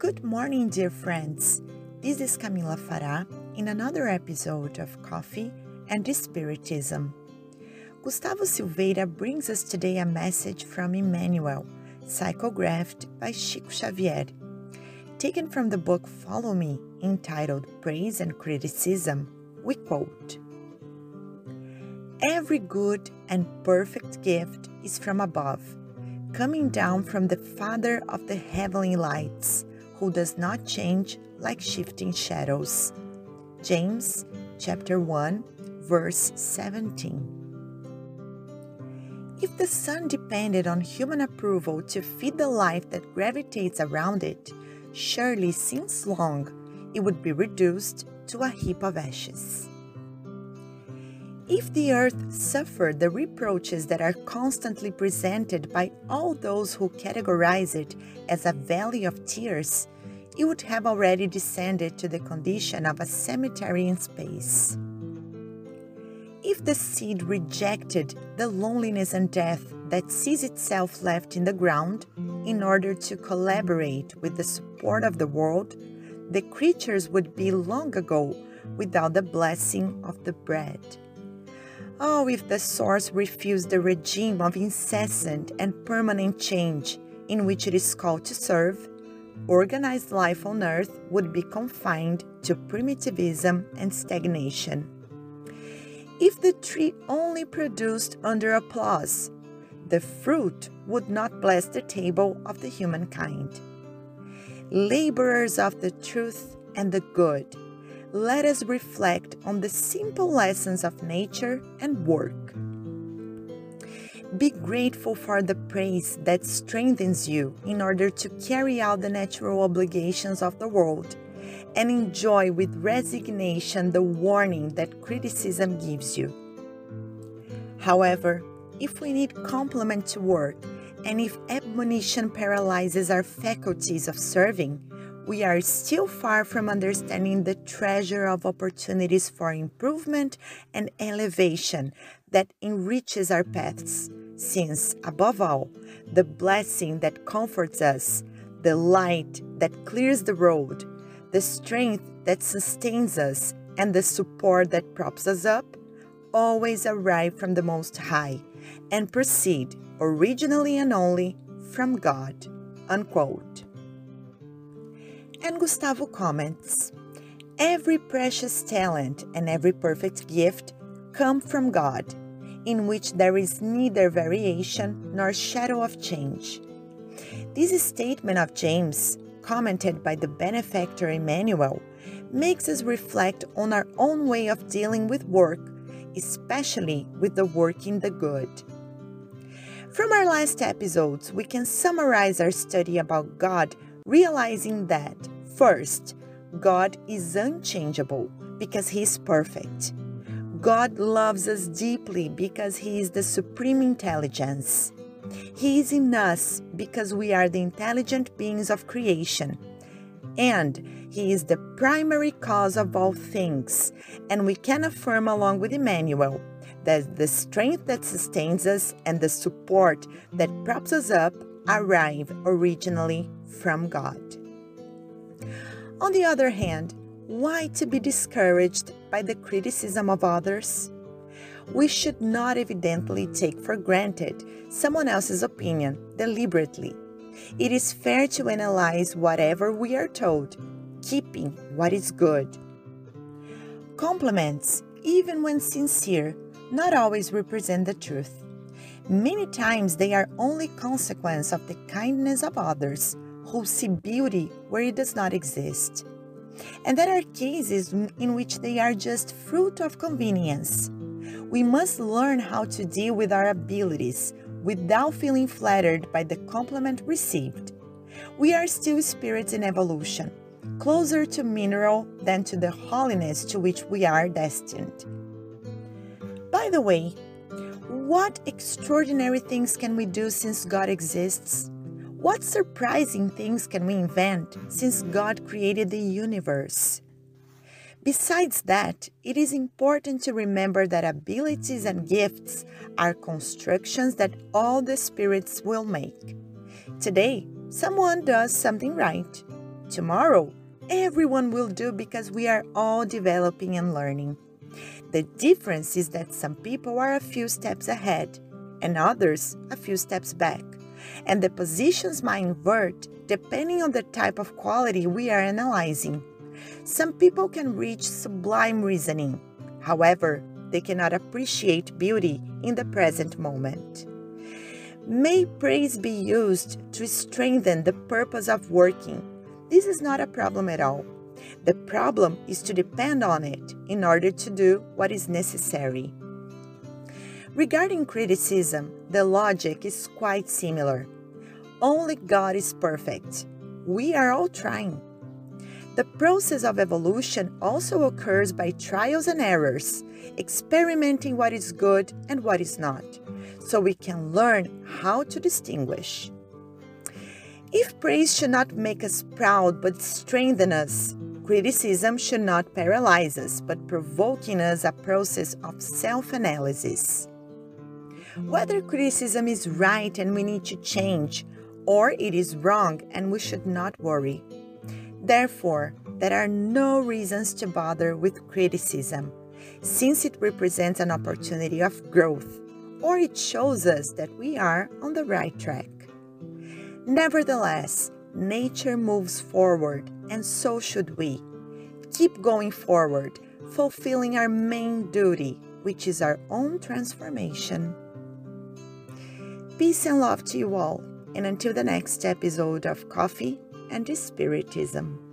Good morning, dear friends. This is Camila Fará in another episode of Coffee and Spiritism. Gustavo Silveira brings us today a message from Emmanuel, psychographed by Chico Xavier. Taken from the book Follow Me, entitled Praise and Criticism, we quote Every good and perfect gift is from above, coming down from the Father of the heavenly lights, who does not change like shifting shadows. James chapter 1 verse 17. If the sun depended on human approval to feed the life that gravitates around it, surely since long it would be reduced to a heap of ashes. If the earth suffered the reproaches that are constantly presented by all those who categorize it as a valley of tears, it would have already descended to the condition of a cemetery in space. If the seed rejected the loneliness and death that sees itself left in the ground in order to collaborate with the support of the world, the creatures would be long ago without the blessing of the bread. Oh, if the source refused the regime of incessant and permanent change in which it is called to serve, organized life on earth would be confined to primitivism and stagnation. If the tree only produced under applause, the fruit would not bless the table of the humankind. Laborers of the truth and the good, let us reflect on the simple lessons of nature and work. Be grateful for the praise that strengthens you in order to carry out the natural obligations of the world and enjoy with resignation the warning that criticism gives you. However, if we need compliment to work, and if admonition paralyzes our faculties of serving, we are still far from understanding the treasure of opportunities for improvement and elevation that enriches our paths, since, above all, the blessing that comforts us, the light that clears the road, the strength that sustains us, and the support that props us up always arrive from the Most High and proceed originally and only from God. Unquote. And Gustavo comments Every precious talent and every perfect gift come from God, in which there is neither variation nor shadow of change. This statement of James commented by the benefactor Emmanuel, makes us reflect on our own way of dealing with work, especially with the work in the good. From our last episodes, we can summarize our study about God, realizing that, first, God is unchangeable because He is perfect. God loves us deeply because He is the supreme intelligence. He is in us because we are the intelligent beings of creation. And He is the primary cause of all things. And we can affirm, along with Emmanuel, that the strength that sustains us and the support that props us up arrive originally from God. On the other hand, why to be discouraged by the criticism of others? we should not evidently take for granted someone else's opinion deliberately. It is fair to analyze whatever we are told, keeping what is good. Compliments, even when sincere, not always represent the truth. Many times they are only consequence of the kindness of others who see beauty where it does not exist. And there are cases in which they are just fruit of convenience we must learn how to deal with our abilities without feeling flattered by the compliment received. We are still spirits in evolution, closer to mineral than to the holiness to which we are destined. By the way, what extraordinary things can we do since God exists? What surprising things can we invent since God created the universe? Besides that, it is important to remember that abilities and gifts are constructions that all the spirits will make. Today, someone does something right. tomorrow, everyone will do because we are all developing and learning. The difference is that some people are a few steps ahead and others a few steps back, and the positions might invert depending on the type of quality we are analyzing. Some people can reach sublime reasoning, however, they cannot appreciate beauty in the present moment. May praise be used to strengthen the purpose of working. This is not a problem at all. The problem is to depend on it in order to do what is necessary. Regarding criticism, the logic is quite similar. Only God is perfect. We are all trying. The process of evolution also occurs by trials and errors, experimenting what is good and what is not, so we can learn how to distinguish. If praise should not make us proud but strengthen us, criticism should not paralyze us but provoke in us a process of self analysis. Whether criticism is right and we need to change, or it is wrong and we should not worry. Therefore, there are no reasons to bother with criticism, since it represents an opportunity of growth, or it shows us that we are on the right track. Nevertheless, nature moves forward, and so should we. Keep going forward, fulfilling our main duty, which is our own transformation. Peace and love to you all, and until the next episode of Coffee and Spiritism.